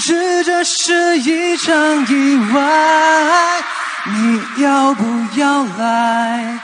明知这是一场意外你要不要来？